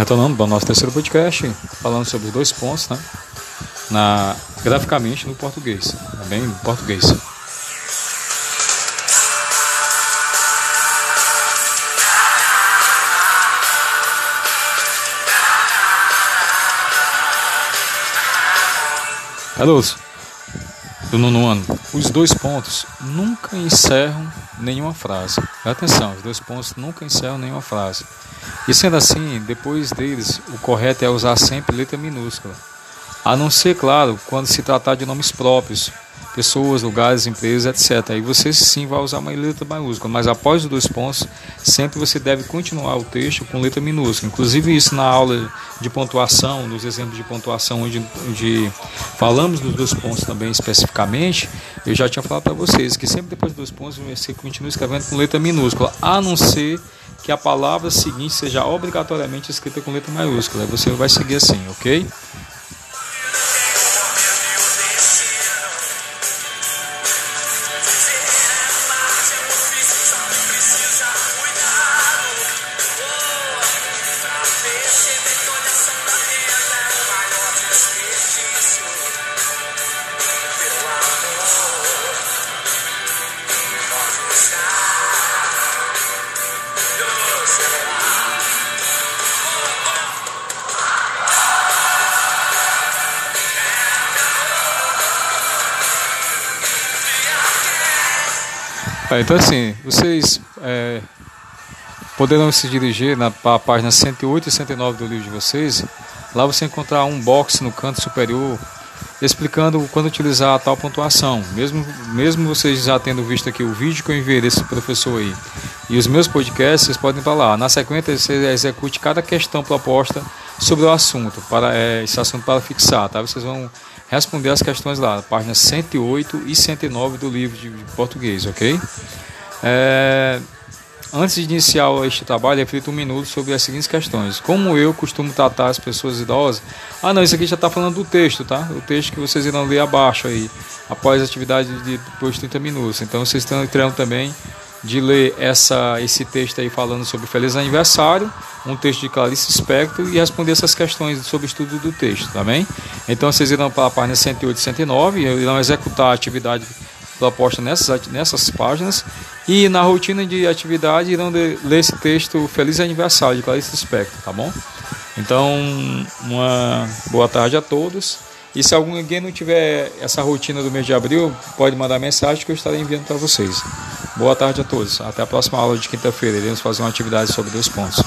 Retornando para o nosso terceiro podcast, falando sobre os dois pontos, né? Na, graficamente no português, também no português. Hello, do nono ano. Os dois pontos nunca encerram nenhuma frase. Atenção, os dois pontos nunca encerram nenhuma frase. E sendo assim, depois deles, o correto é usar sempre letra minúscula. A não ser, claro, quando se tratar de nomes próprios, pessoas, lugares, empresas, etc. Aí você sim vai usar uma letra maiúscula, mas após os dois pontos, sempre você deve continuar o texto com letra minúscula. Inclusive isso na aula de pontuação, nos exemplos de pontuação onde, onde falamos dos dois pontos também especificamente, eu já tinha falado para vocês que sempre depois dos dois pontos você continua escrevendo com letra minúscula, a não ser que a palavra seguinte seja obrigatoriamente escrita com letra maiúscula. Aí você vai seguir assim, ok? É, então, assim, vocês é, poderão se dirigir na página 108 e 109 do livro de vocês. Lá você encontrar um box no canto superior explicando quando utilizar a tal pontuação. Mesmo, mesmo vocês já tendo visto aqui o vídeo que eu enviei desse professor aí e os meus podcasts, vocês podem falar. Na sequência, você execute cada questão proposta sobre o assunto, para é, esse assunto para fixar, tá? Vocês vão responder as questões lá, páginas 108 e 109 do livro de português, ok? É, antes de iniciar este trabalho, reflita um minuto sobre as seguintes questões. Como eu costumo tratar as pessoas idosas? Ah, não, isso aqui já está falando do texto, tá? O texto que vocês irão ler abaixo aí, após a atividade de depois de 30 minutos. Então vocês entrando também de ler essa, esse texto aí falando sobre Feliz Aniversário, um texto de Clarice Spector e responder essas questões sobre o estudo do texto, tá bem? Então vocês irão para a página 108 e 109 e irão executar a atividade proposta nessas, nessas páginas e na rotina de atividade irão ler esse texto Feliz Aniversário de Clarice Spector, tá bom? Então, uma boa tarde a todos. E se alguém não tiver essa rotina do mês de abril, pode mandar mensagem que eu estarei enviando para vocês. Boa tarde a todos. Até a próxima aula de quinta-feira. Iremos fazer uma atividade sobre dois pontos.